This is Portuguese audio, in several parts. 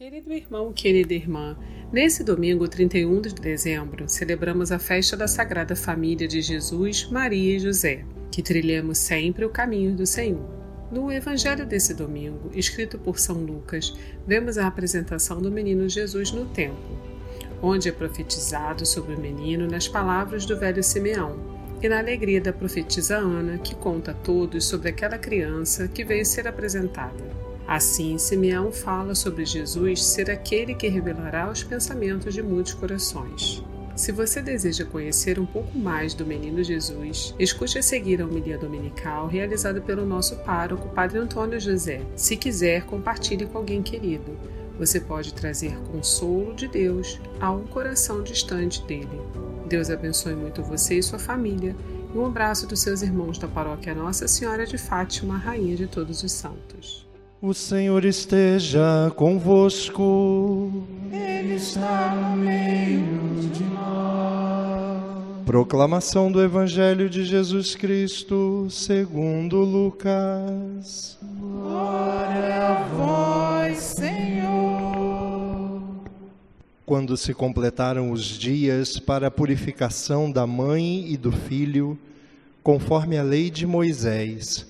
Querido irmão, querida irmã, nesse domingo 31 de dezembro celebramos a festa da Sagrada Família de Jesus, Maria e José, que trilhemos sempre o caminho do Senhor. No Evangelho desse domingo, escrito por São Lucas, vemos a apresentação do menino Jesus no templo, onde é profetizado sobre o menino nas palavras do velho Simeão, e na alegria da profetisa Ana, que conta a todos sobre aquela criança que veio ser apresentada. Assim, Simeão fala sobre Jesus ser aquele que revelará os pensamentos de muitos corações. Se você deseja conhecer um pouco mais do Menino Jesus, escute a seguir a homilia dominical realizada pelo nosso pároco, Padre Antônio José. Se quiser, compartilhe com alguém querido. Você pode trazer consolo de Deus a um coração distante dele. Deus abençoe muito você e sua família. E um abraço dos seus irmãos da paróquia Nossa Senhora de Fátima, Rainha de Todos os Santos. O Senhor esteja convosco. Ele está no meio de nós. Proclamação do Evangelho de Jesus Cristo, segundo Lucas. Glória a vós, Senhor. Quando se completaram os dias para a purificação da mãe e do filho, conforme a lei de Moisés,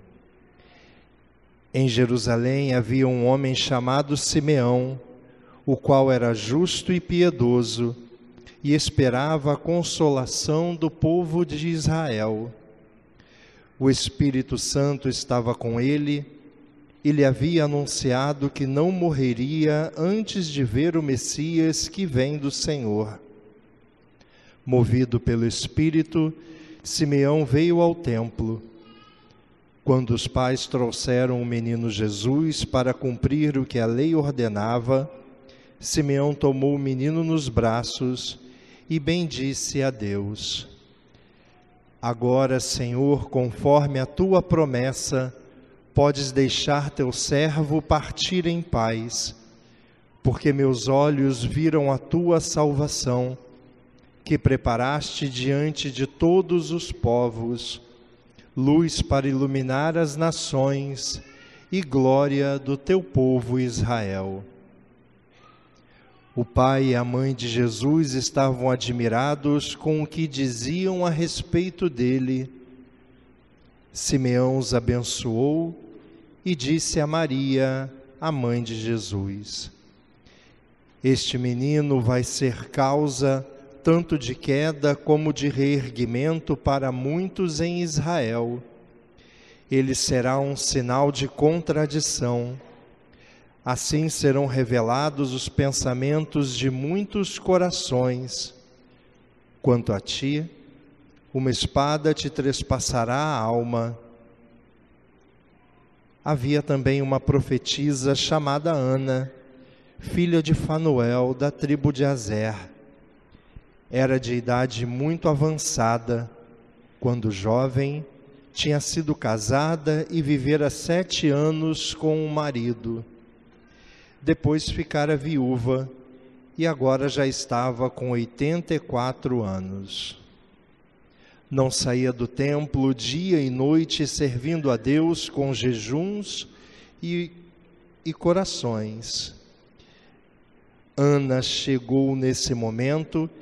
Em Jerusalém havia um homem chamado Simeão, o qual era justo e piedoso e esperava a consolação do povo de Israel. O Espírito Santo estava com ele e lhe havia anunciado que não morreria antes de ver o Messias que vem do Senhor. Movido pelo Espírito, Simeão veio ao templo quando os pais trouxeram o menino Jesus para cumprir o que a lei ordenava, Simeão tomou o menino nos braços e bendisse a Deus. Agora, Senhor, conforme a tua promessa, podes deixar teu servo partir em paz, porque meus olhos viram a tua salvação, que preparaste diante de todos os povos luz para iluminar as nações e glória do teu povo Israel. O pai e a mãe de Jesus estavam admirados com o que diziam a respeito dele. Simeão os abençoou e disse a Maria, a mãe de Jesus: Este menino vai ser causa tanto de queda como de reerguimento para muitos em Israel. Ele será um sinal de contradição. Assim serão revelados os pensamentos de muitos corações. Quanto a ti, uma espada te trespassará a alma. Havia também uma profetisa chamada Ana, filha de Fanuel, da tribo de Azer era de idade muito avançada, quando jovem, tinha sido casada e vivera sete anos com o marido. Depois ficara viúva e agora já estava com 84 anos. Não saía do templo dia e noite servindo a Deus com jejuns e, e corações. Ana chegou nesse momento e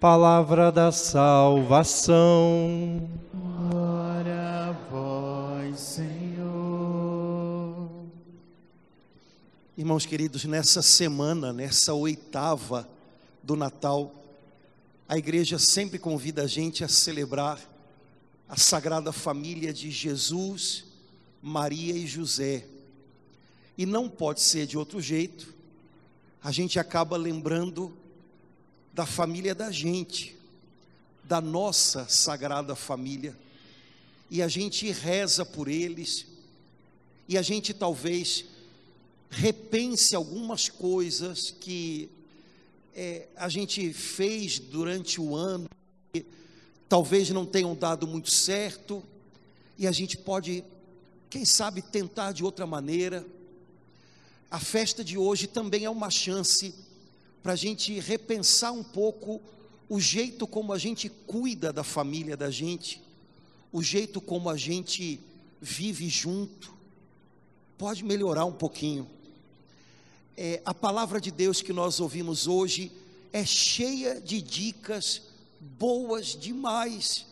Palavra da salvação. Glória a vós, Senhor. Irmãos queridos, nessa semana, nessa oitava do Natal, a igreja sempre convida a gente a celebrar a Sagrada Família de Jesus, Maria e José. E não pode ser de outro jeito, a gente acaba lembrando da família da gente, da nossa Sagrada Família, e a gente reza por eles, e a gente talvez repense algumas coisas que é, a gente fez durante o ano, que talvez não tenham dado muito certo, e a gente pode, quem sabe, tentar de outra maneira. A festa de hoje também é uma chance para a gente repensar um pouco o jeito como a gente cuida da família da gente, o jeito como a gente vive junto, pode melhorar um pouquinho é, a palavra de Deus que nós ouvimos hoje é cheia de dicas boas demais,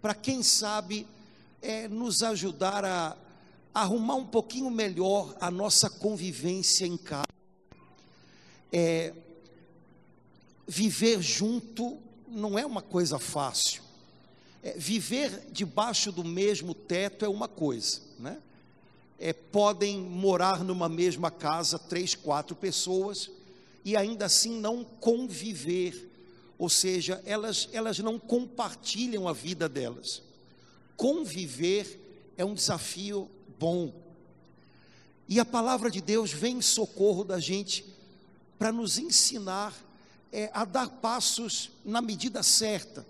para quem sabe é, nos ajudar a, arrumar um pouquinho melhor a nossa convivência em casa. É, viver junto não é uma coisa fácil. É, viver debaixo do mesmo teto é uma coisa, né? é, podem morar numa mesma casa três, quatro pessoas e ainda assim não conviver, ou seja, elas, elas não compartilham a vida delas. Conviver é um desafio bom. E a palavra de Deus vem em socorro da gente para nos ensinar é, a dar passos na medida certa,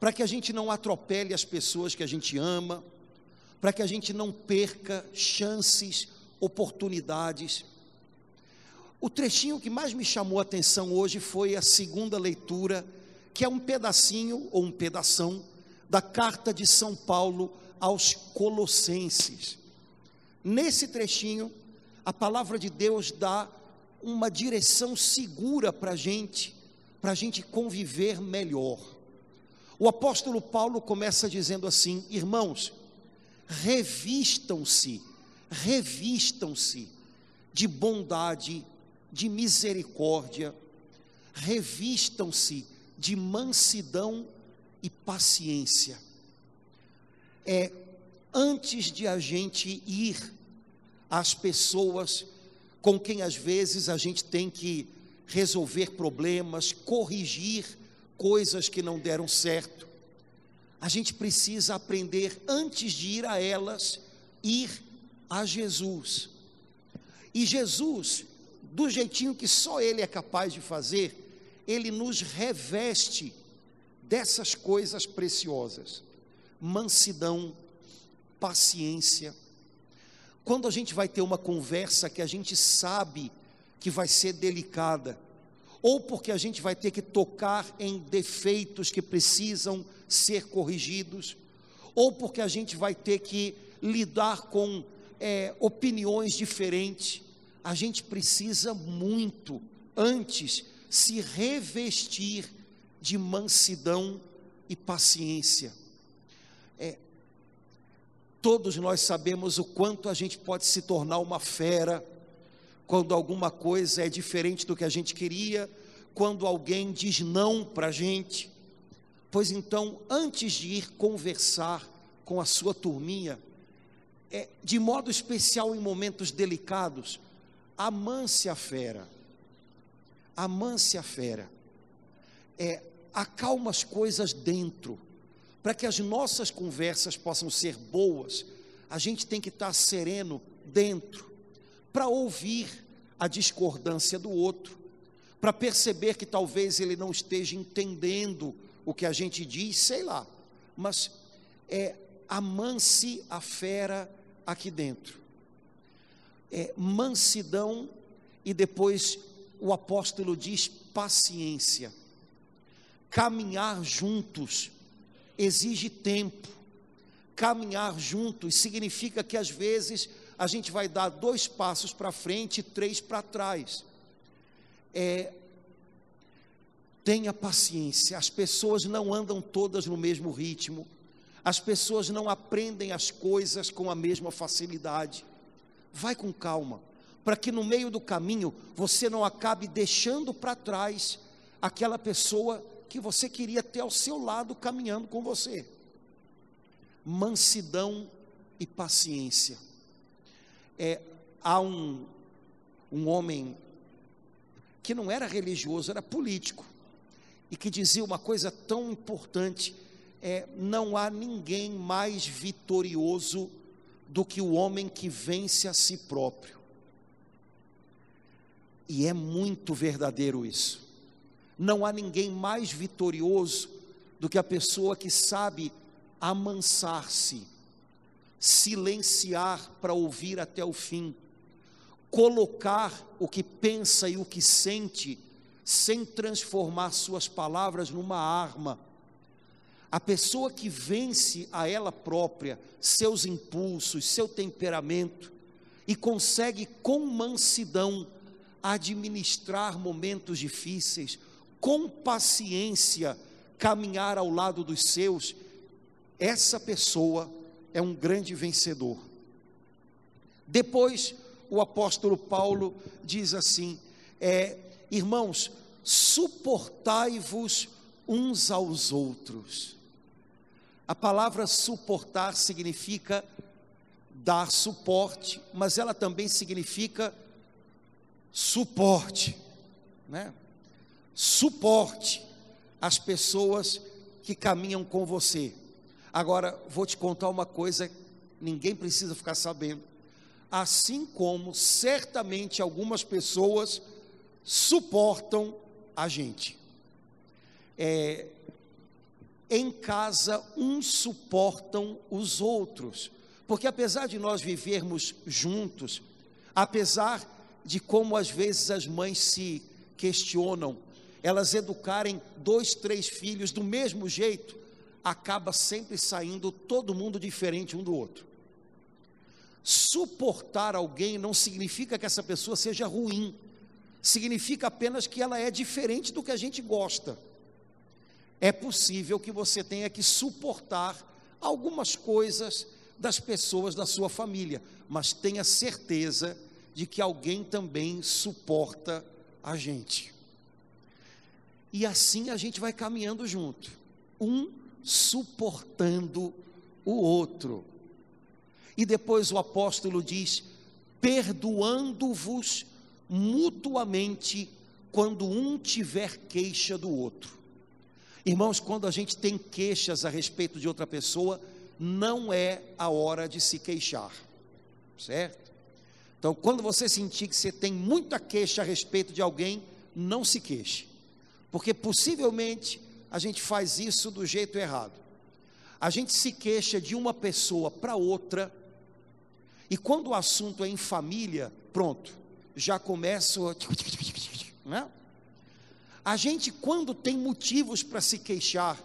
para que a gente não atropele as pessoas que a gente ama, para que a gente não perca chances, oportunidades. O trechinho que mais me chamou a atenção hoje foi a segunda leitura, que é um pedacinho ou um pedação da carta de São Paulo aos Colossenses. Nesse trechinho, a palavra de Deus dá uma direção segura para a gente, para a gente conviver melhor. O apóstolo Paulo começa dizendo assim: Irmãos, revistam-se, revistam-se de bondade, de misericórdia, revistam-se de mansidão e paciência. É antes de a gente ir às pessoas com quem às vezes a gente tem que resolver problemas, corrigir coisas que não deram certo a gente precisa aprender, antes de ir a elas, ir a Jesus. E Jesus, do jeitinho que só Ele é capaz de fazer, Ele nos reveste dessas coisas preciosas: mansidão, paciência. Quando a gente vai ter uma conversa que a gente sabe que vai ser delicada, ou porque a gente vai ter que tocar em defeitos que precisam ser corrigidos, ou porque a gente vai ter que lidar com é, opiniões diferentes. A gente precisa muito, antes, se revestir de mansidão e paciência. É, todos nós sabemos o quanto a gente pode se tornar uma fera quando alguma coisa é diferente do que a gente queria, quando alguém diz não para a gente. Pois então, antes de ir conversar com a sua turminha, é, de modo especial em momentos delicados, amance a fera. Amance a fera. É, acalma as coisas dentro. Para que as nossas conversas possam ser boas, a gente tem que estar sereno dentro para ouvir a discordância do outro, para perceber que talvez ele não esteja entendendo o que a gente diz, sei lá, mas é amance a fera aqui dentro. É mansidão e depois o apóstolo diz paciência. Caminhar juntos exige tempo. Caminhar juntos significa que às vezes a gente vai dar dois passos para frente e três para trás. É, tenha paciência, as pessoas não andam todas no mesmo ritmo, as pessoas não aprendem as coisas com a mesma facilidade. Vai com calma, para que no meio do caminho você não acabe deixando para trás aquela pessoa que você queria ter ao seu lado caminhando com você. Mansidão e paciência. É, há um, um homem que não era religioso, era político, e que dizia uma coisa tão importante: é, não há ninguém mais vitorioso do que o homem que vence a si próprio. E é muito verdadeiro isso. Não há ninguém mais vitorioso do que a pessoa que sabe amansar-se, silenciar para ouvir até o fim, colocar o que pensa e o que sente, sem transformar suas palavras numa arma. A pessoa que vence a ela própria, seus impulsos, seu temperamento, e consegue com mansidão administrar momentos difíceis, com paciência caminhar ao lado dos seus, essa pessoa é um grande vencedor. Depois, o apóstolo Paulo diz assim: é, irmãos, suportai-vos uns aos outros. A palavra suportar significa dar suporte, mas ela também significa suporte, né? Suporte as pessoas que caminham com você. Agora, vou te contar uma coisa, ninguém precisa ficar sabendo assim como certamente algumas pessoas suportam a gente. É, em casa, uns suportam os outros, porque apesar de nós vivermos juntos, apesar de como às vezes as mães se questionam, elas educarem dois, três filhos do mesmo jeito, acaba sempre saindo todo mundo diferente um do outro. Suportar alguém não significa que essa pessoa seja ruim, significa apenas que ela é diferente do que a gente gosta. É possível que você tenha que suportar algumas coisas das pessoas da sua família, mas tenha certeza de que alguém também suporta a gente. E assim a gente vai caminhando junto, um suportando o outro. E depois o apóstolo diz: perdoando-vos mutuamente quando um tiver queixa do outro. Irmãos, quando a gente tem queixas a respeito de outra pessoa, não é a hora de se queixar, certo? Então, quando você sentir que você tem muita queixa a respeito de alguém, não se queixe, porque possivelmente a gente faz isso do jeito errado. A gente se queixa de uma pessoa para outra e quando o assunto é em família, pronto, já começa. Né? A gente, quando tem motivos para se queixar,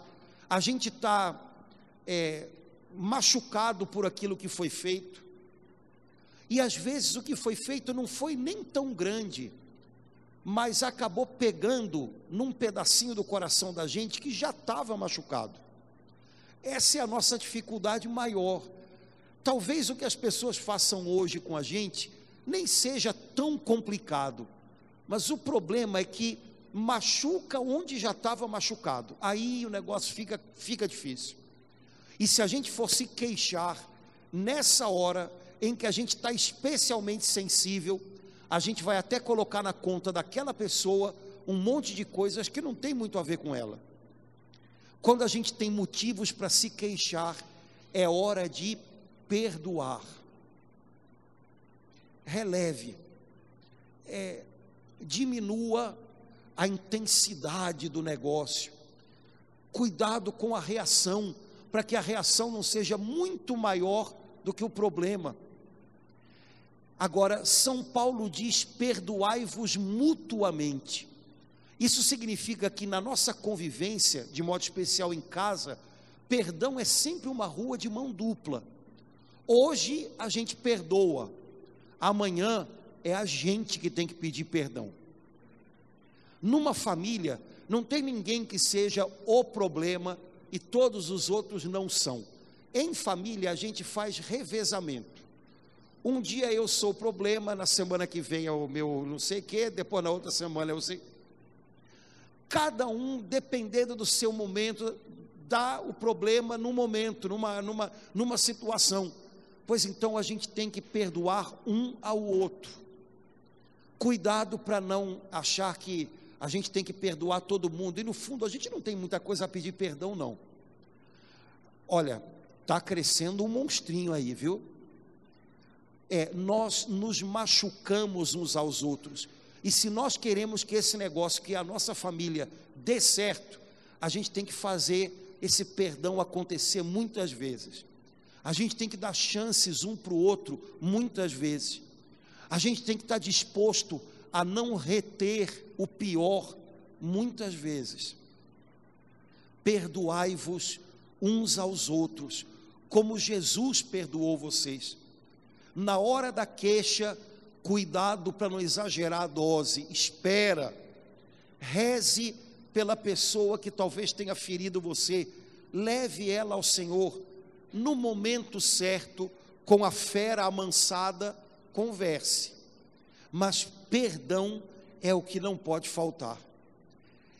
a gente está é, machucado por aquilo que foi feito, e às vezes o que foi feito não foi nem tão grande, mas acabou pegando num pedacinho do coração da gente que já estava machucado. Essa é a nossa dificuldade maior Talvez o que as pessoas façam hoje com a gente nem seja tão complicado, mas o problema é que machuca onde já estava machucado. Aí o negócio fica, fica difícil. E se a gente for se queixar nessa hora em que a gente está especialmente sensível, a gente vai até colocar na conta daquela pessoa um monte de coisas que não tem muito a ver com ela. Quando a gente tem motivos para se queixar, é hora de perdoar. Releve, é, diminua a intensidade do negócio. Cuidado com a reação, para que a reação não seja muito maior do que o problema. Agora, São Paulo diz: perdoai-vos mutuamente. Isso significa que na nossa convivência, de modo especial em casa, perdão é sempre uma rua de mão dupla. Hoje a gente perdoa, amanhã é a gente que tem que pedir perdão. Numa família, não tem ninguém que seja o problema e todos os outros não são. Em família, a gente faz revezamento. Um dia eu sou o problema, na semana que vem é o meu não sei o quê, depois na outra semana eu sei. Cada um, dependendo do seu momento, dá o problema no momento, numa, numa, numa situação. Pois então a gente tem que perdoar um ao outro. Cuidado para não achar que a gente tem que perdoar todo mundo. E no fundo a gente não tem muita coisa a pedir perdão, não. Olha, está crescendo um monstrinho aí, viu? É, nós nos machucamos uns aos outros. E se nós queremos que esse negócio, que a nossa família dê certo, a gente tem que fazer esse perdão acontecer muitas vezes. A gente tem que dar chances um para o outro muitas vezes. A gente tem que estar disposto a não reter o pior muitas vezes. Perdoai-vos uns aos outros, como Jesus perdoou vocês. Na hora da queixa, cuidado para não exagerar a dose, espera, reze pela pessoa que talvez tenha ferido você, leve ela ao Senhor, no momento certo, com a fera amansada, converse, mas perdão é o que não pode faltar.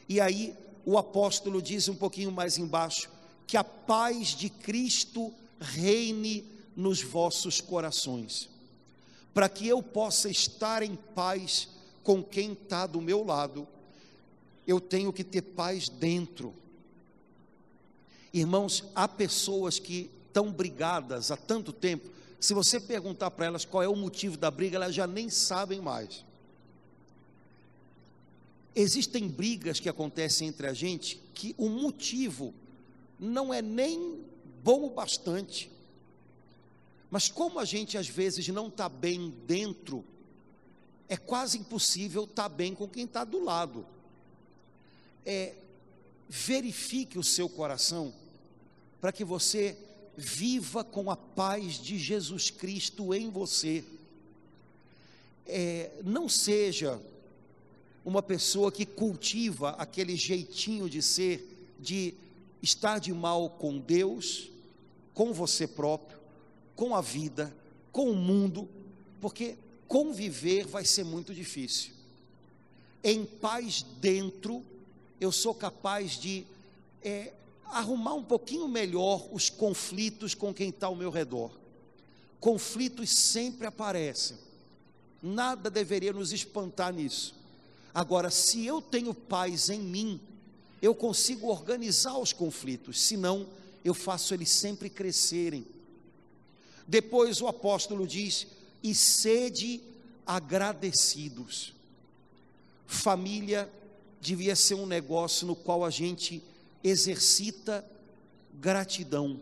E aí o apóstolo diz um pouquinho mais embaixo: que a paz de Cristo reine nos vossos corações para que eu possa estar em paz com quem está do meu lado, eu tenho que ter paz dentro. Irmãos, há pessoas que estão brigadas há tanto tempo, se você perguntar para elas qual é o motivo da briga, elas já nem sabem mais. Existem brigas que acontecem entre a gente que o motivo não é nem bom o bastante mas como a gente às vezes não está bem dentro, é quase impossível estar tá bem com quem está do lado. É, verifique o seu coração para que você viva com a paz de Jesus Cristo em você. É, não seja uma pessoa que cultiva aquele jeitinho de ser, de estar de mal com Deus, com você próprio com a vida, com o mundo, porque conviver vai ser muito difícil. Em paz dentro, eu sou capaz de é, arrumar um pouquinho melhor os conflitos com quem está ao meu redor. Conflitos sempre aparecem, nada deveria nos espantar nisso. Agora, se eu tenho paz em mim, eu consigo organizar os conflitos, senão eu faço eles sempre crescerem depois o apóstolo diz: e sede agradecidos. Família devia ser um negócio no qual a gente exercita gratidão.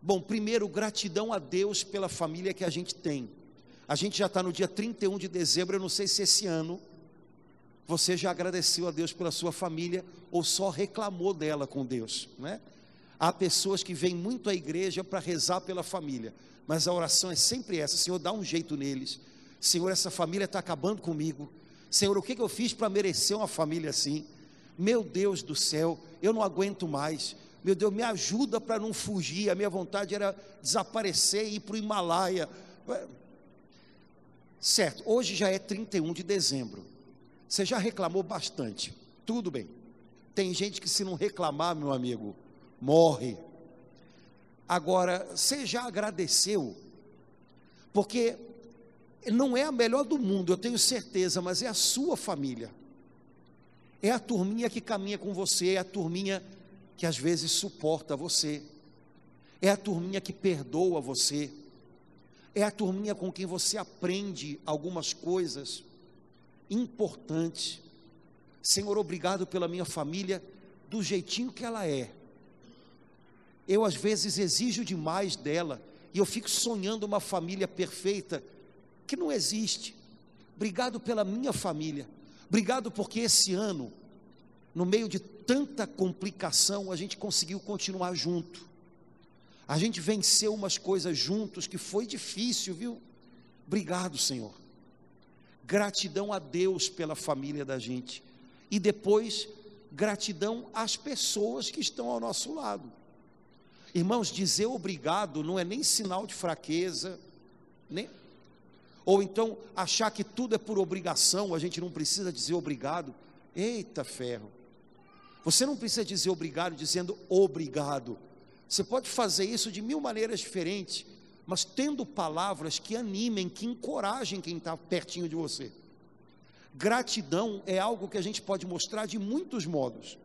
Bom, primeiro, gratidão a Deus pela família que a gente tem. A gente já está no dia 31 de dezembro, eu não sei se esse ano você já agradeceu a Deus pela sua família ou só reclamou dela com Deus, né? Há pessoas que vêm muito à igreja para rezar pela família, mas a oração é sempre essa: Senhor, dá um jeito neles. Senhor, essa família está acabando comigo. Senhor, o que, que eu fiz para merecer uma família assim? Meu Deus do céu, eu não aguento mais. Meu Deus, me ajuda para não fugir. A minha vontade era desaparecer e ir para o Himalaia. Certo, hoje já é 31 de dezembro. Você já reclamou bastante. Tudo bem. Tem gente que, se não reclamar, meu amigo, morre. Agora, você já agradeceu? Porque não é a melhor do mundo, eu tenho certeza, mas é a sua família. É a turminha que caminha com você, é a turminha que às vezes suporta você. É a turminha que perdoa você. É a turminha com quem você aprende algumas coisas importantes. Senhor, obrigado pela minha família, do jeitinho que ela é eu às vezes exijo demais dela e eu fico sonhando uma família perfeita que não existe. Obrigado pela minha família. Obrigado porque esse ano, no meio de tanta complicação, a gente conseguiu continuar junto. A gente venceu umas coisas juntos que foi difícil, viu? Obrigado, Senhor. Gratidão a Deus pela família da gente. E depois, gratidão às pessoas que estão ao nosso lado. Irmãos, dizer obrigado não é nem sinal de fraqueza, né? Ou então achar que tudo é por obrigação, a gente não precisa dizer obrigado. Eita ferro. Você não precisa dizer obrigado dizendo obrigado. Você pode fazer isso de mil maneiras diferentes, mas tendo palavras que animem, que encorajem quem está pertinho de você. Gratidão é algo que a gente pode mostrar de muitos modos.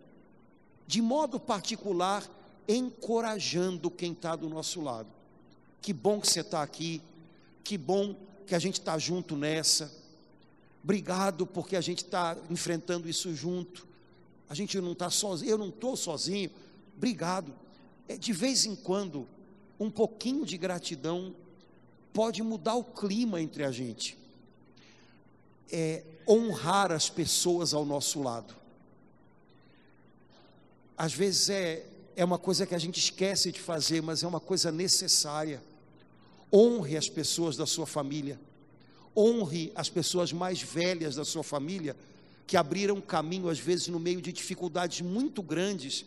De modo particular, encorajando quem está do nosso lado. Que bom que você está aqui, que bom que a gente está junto nessa. Obrigado porque a gente está enfrentando isso junto. A gente não está sozinho, eu não estou sozinho. Obrigado. É, de vez em quando, um pouquinho de gratidão pode mudar o clima entre a gente. É, honrar as pessoas ao nosso lado. Às vezes é, é uma coisa que a gente esquece de fazer, mas é uma coisa necessária. Honre as pessoas da sua família. Honre as pessoas mais velhas da sua família, que abriram caminho, às vezes, no meio de dificuldades muito grandes,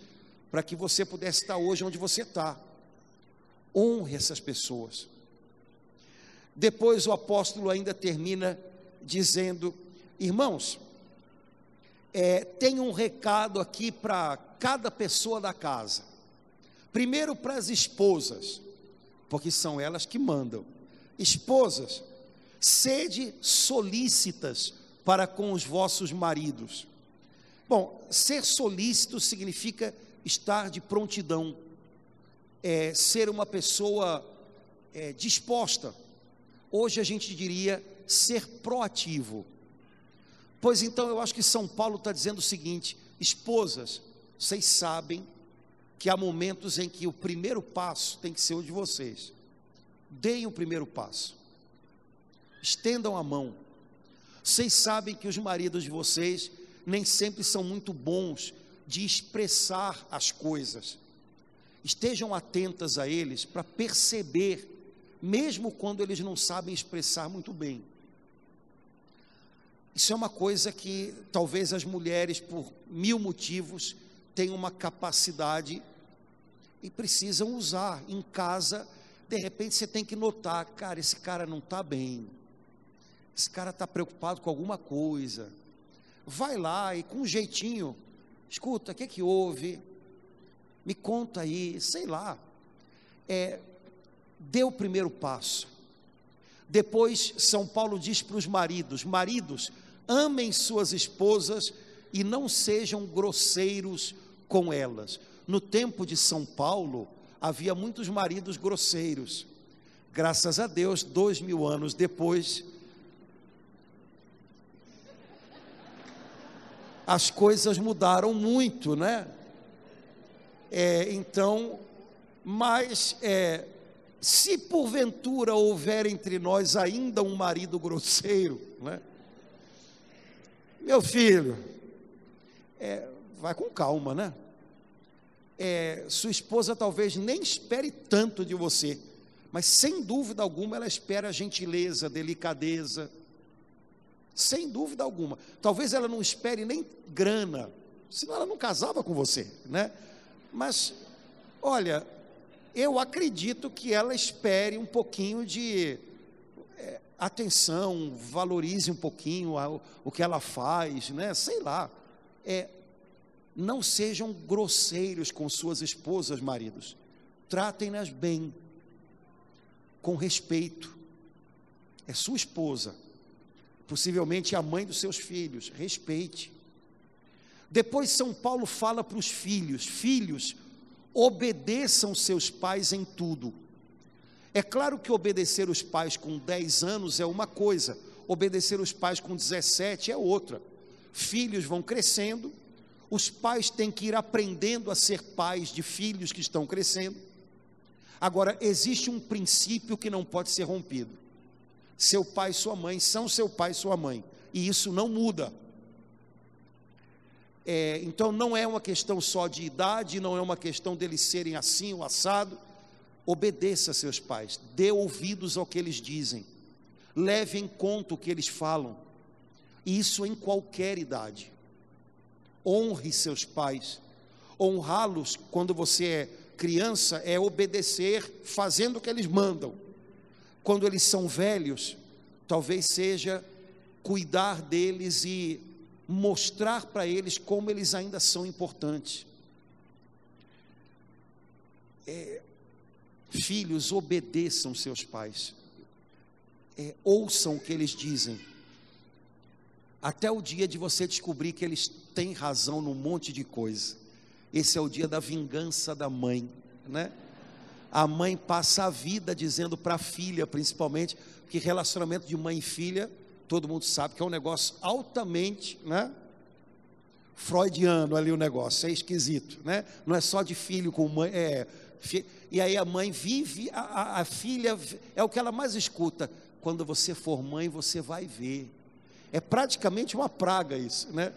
para que você pudesse estar hoje onde você está. Honre essas pessoas. Depois o apóstolo ainda termina dizendo: Irmãos, é, tem um recado aqui para cada pessoa da casa. Primeiro para as esposas porque são elas que mandam. Esposas, sede solícitas para com os vossos maridos. Bom, ser solícito significa estar de prontidão, é, ser uma pessoa é, disposta. Hoje a gente diria ser proativo. Pois então eu acho que São Paulo está dizendo o seguinte: esposas, vocês sabem que há momentos em que o primeiro passo tem que ser o de vocês. Deem o primeiro passo. Estendam a mão. Vocês sabem que os maridos de vocês nem sempre são muito bons de expressar as coisas. Estejam atentas a eles para perceber, mesmo quando eles não sabem expressar muito bem. Isso é uma coisa que talvez as mulheres, por mil motivos, tenham uma capacidade e precisam usar em casa. De repente você tem que notar, cara, esse cara não está bem, esse cara está preocupado com alguma coisa. Vai lá e com um jeitinho, escuta, o que, é que houve? Me conta aí, sei lá. É, dê o primeiro passo. Depois, São Paulo diz para os maridos: maridos, amem suas esposas e não sejam grosseiros com elas. No tempo de São Paulo, havia muitos maridos grosseiros. Graças a Deus, dois mil anos depois, as coisas mudaram muito, né? É, então, mas é, se porventura houver entre nós ainda um marido grosseiro, né? Meu filho, é, vai com calma, né? é, sua esposa talvez nem espere tanto de você, mas sem dúvida alguma ela espera gentileza, delicadeza, sem dúvida alguma. Talvez ela não espere nem grana, senão ela não casava com você, né? Mas, olha, eu acredito que ela espere um pouquinho de é, atenção, valorize um pouquinho a, o que ela faz, né? Sei lá. É, não sejam grosseiros com suas esposas, maridos. Tratem-nas bem, com respeito. É sua esposa, possivelmente a mãe dos seus filhos. Respeite. Depois, São Paulo fala para os filhos: Filhos, obedeçam seus pais em tudo. É claro que obedecer os pais com 10 anos é uma coisa, obedecer os pais com 17 é outra. Filhos vão crescendo, os pais têm que ir aprendendo a ser pais de filhos que estão crescendo. Agora, existe um princípio que não pode ser rompido. Seu pai e sua mãe são seu pai e sua mãe, e isso não muda. É, então, não é uma questão só de idade, não é uma questão deles serem assim ou assado. Obedeça a seus pais, dê ouvidos ao que eles dizem, leve em conta o que eles falam, isso em qualquer idade honre seus pais. Honrá-los quando você é criança é obedecer fazendo o que eles mandam. quando eles são velhos, talvez seja cuidar deles e mostrar para eles como eles ainda são importantes. É, filhos, obedeçam seus pais, é, ouçam o que eles dizem, até o dia de você descobrir que eles têm razão num monte de coisa. Esse é o dia da vingança da mãe, né? A mãe passa a vida dizendo para a filha, principalmente, que relacionamento de mãe e filha, todo mundo sabe que é um negócio altamente, né? Freudiano ali o negócio, é esquisito, né? Não é só de filho com mãe, é. E aí a mãe vive, a, a filha, é o que ela mais escuta. Quando você for mãe, você vai ver. É praticamente uma praga isso, né?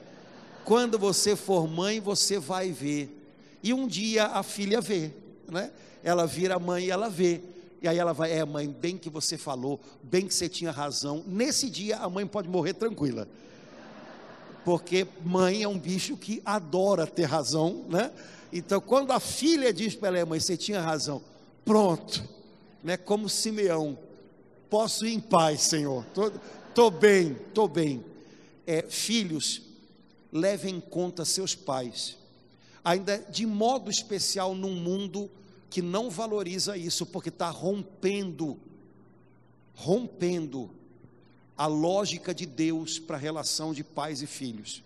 Quando você for mãe, você vai ver. E um dia a filha vê, né? Ela vira mãe e ela vê. E aí ela vai, é mãe, bem que você falou, bem que você tinha razão. Nesse dia a mãe pode morrer tranquila. Porque mãe é um bicho que adora ter razão, né? Então quando a filha diz para ela, mãe, você tinha razão. Pronto, né? Como Simeão, posso ir em paz, Senhor. Estou bem, estou bem. É, filhos, levem em conta seus pais, ainda de modo especial num mundo que não valoriza isso, porque está rompendo, rompendo a lógica de Deus para a relação de pais e filhos.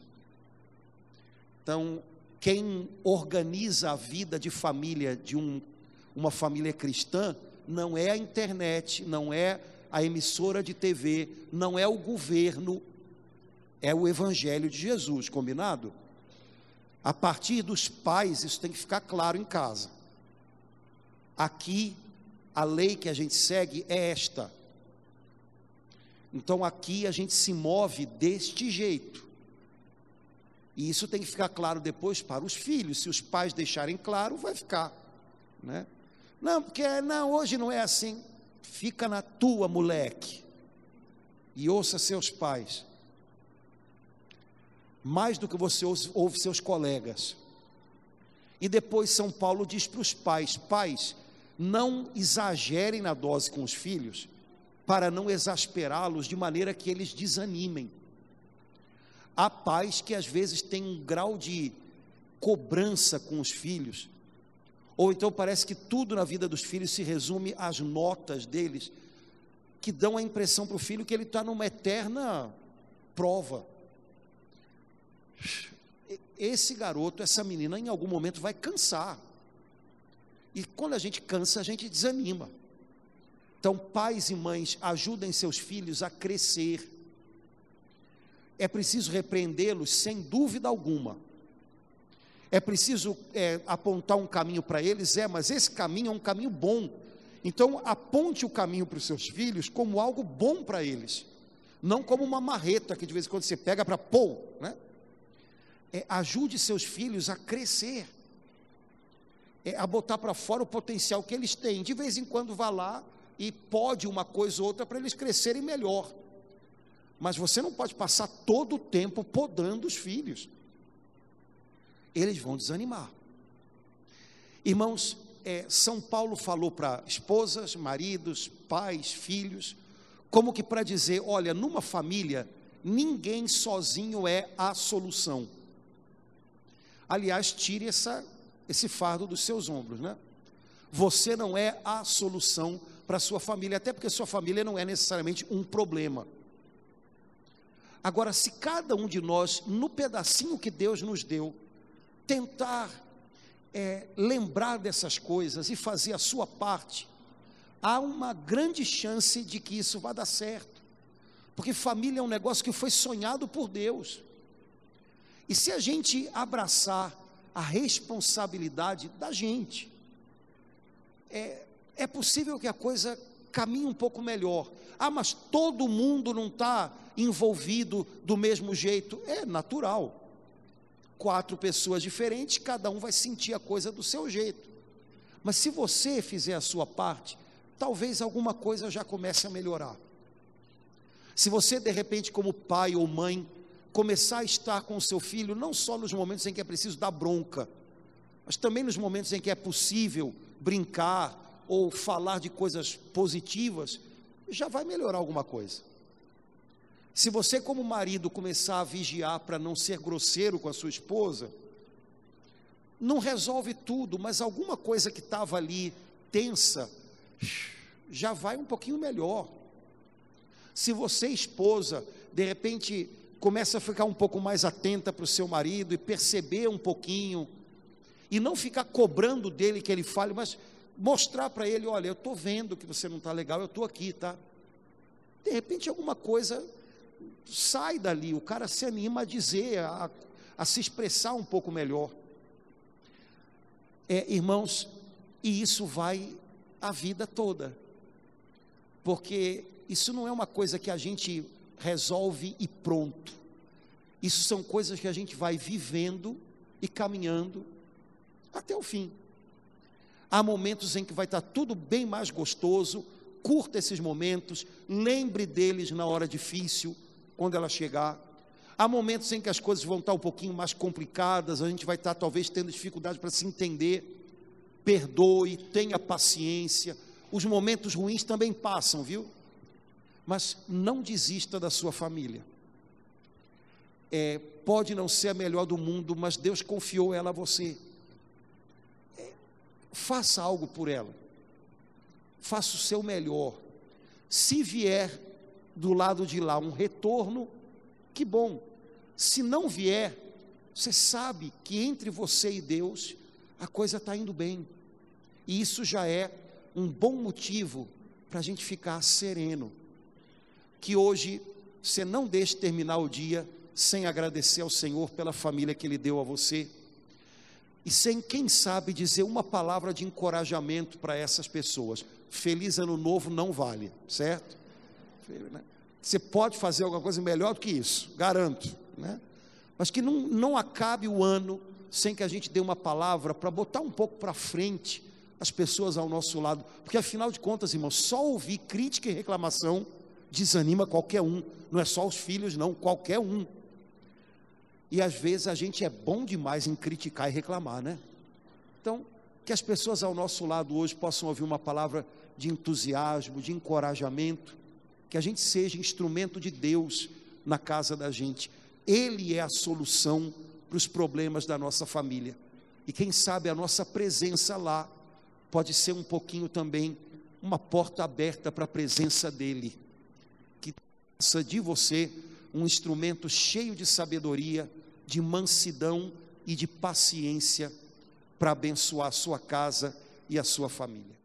Então, quem organiza a vida de família de um, uma família cristã não é a internet, não é a emissora de TV, não é o governo, é o Evangelho de Jesus, combinado? A partir dos pais, isso tem que ficar claro em casa. Aqui, a lei que a gente segue é esta. Então, aqui a gente se move deste jeito. E isso tem que ficar claro depois para os filhos. Se os pais deixarem claro, vai ficar. Né? Não, porque não, hoje não é assim. Fica na tua, moleque, e ouça seus pais. Mais do que você ouve seus colegas. E depois São Paulo diz para os pais: pais, não exagerem na dose com os filhos, para não exasperá-los de maneira que eles desanimem. Há pais que às vezes têm um grau de cobrança com os filhos, ou então parece que tudo na vida dos filhos se resume às notas deles, que dão a impressão para o filho que ele está numa eterna prova. Esse garoto, essa menina, em algum momento vai cansar. E quando a gente cansa, a gente desanima. Então, pais e mães, ajudem seus filhos a crescer. É preciso repreendê-los sem dúvida alguma é preciso é, apontar um caminho para eles, é, mas esse caminho é um caminho bom. Então, aponte o caminho para os seus filhos como algo bom para eles, não como uma marreta que de vez em quando você pega para pôr, né? É, ajude seus filhos a crescer, é, a botar para fora o potencial que eles têm. De vez em quando vá lá e pode uma coisa ou outra para eles crescerem melhor. Mas você não pode passar todo o tempo podando os filhos eles vão desanimar. Irmãos, é, São Paulo falou para esposas, maridos, pais, filhos, como que para dizer: olha, numa família, ninguém sozinho é a solução. Aliás, tire essa, esse fardo dos seus ombros, né? Você não é a solução para sua família, até porque sua família não é necessariamente um problema. Agora, se cada um de nós, no pedacinho que Deus nos deu, tentar é, lembrar dessas coisas e fazer a sua parte, há uma grande chance de que isso vá dar certo. Porque família é um negócio que foi sonhado por Deus. E se a gente abraçar a responsabilidade da gente, é, é possível que a coisa caminhe um pouco melhor. Ah, mas todo mundo não está envolvido do mesmo jeito. É natural quatro pessoas diferentes, cada um vai sentir a coisa do seu jeito. Mas se você fizer a sua parte, talvez alguma coisa já comece a melhorar. Se você, de repente, como pai ou mãe, começar a estar com o seu filho, não só nos momentos em que é preciso dar bronca, mas também nos momentos em que é possível brincar ou falar de coisas positivas, já vai melhorar alguma coisa. Se você, como marido, começar a vigiar para não ser grosseiro com a sua esposa, não resolve tudo, mas alguma coisa que estava ali tensa, já vai um pouquinho melhor. Se você, esposa, de repente começa a ficar um pouco mais atenta para o seu marido e perceber um pouquinho, e não ficar cobrando dele que ele fale, mas mostrar para ele: olha, eu estou vendo que você não está legal, eu estou aqui, tá? De repente alguma coisa sai dali, o cara se anima a dizer, a, a se expressar um pouco melhor. É, irmãos, e isso vai a vida toda, porque isso não é uma coisa que a gente resolve e pronto. Isso são coisas que a gente vai vivendo e caminhando até o fim. Há momentos em que vai estar tudo bem mais gostoso, curta esses momentos, lembre deles na hora difícil, quando ela chegar. Há momentos em que as coisas vão estar um pouquinho mais complicadas, a gente vai estar talvez tendo dificuldade para se entender. Perdoe, tenha paciência. Os momentos ruins também passam, viu? Mas não desista da sua família. É, pode não ser a melhor do mundo, mas Deus confiou ela a você. É, faça algo por ela. Faça o seu melhor. Se vier do lado de lá um retorno, que bom. Se não vier, você sabe que entre você e Deus a coisa está indo bem. E isso já é um bom motivo para a gente ficar sereno. Que hoje você não deixe terminar o dia sem agradecer ao Senhor pela família que Ele deu a você. E sem, quem sabe, dizer uma palavra de encorajamento para essas pessoas. Feliz Ano Novo não vale, certo? Né? Você pode fazer alguma coisa melhor do que isso, garanto, né? Mas que não, não acabe o ano sem que a gente dê uma palavra para botar um pouco para frente as pessoas ao nosso lado, porque afinal de contas, irmãos, só ouvir crítica e reclamação desanima qualquer um, não é só os filhos, não, qualquer um. E às vezes a gente é bom demais em criticar e reclamar, né? Então, que as pessoas ao nosso lado hoje possam ouvir uma palavra de entusiasmo, de encorajamento, que a gente seja instrumento de Deus na casa da gente. Ele é a solução para os problemas da nossa família. E quem sabe a nossa presença lá pode ser um pouquinho também uma porta aberta para a presença dele. Que faça de você um instrumento cheio de sabedoria, de mansidão e de paciência para abençoar a sua casa e a sua família.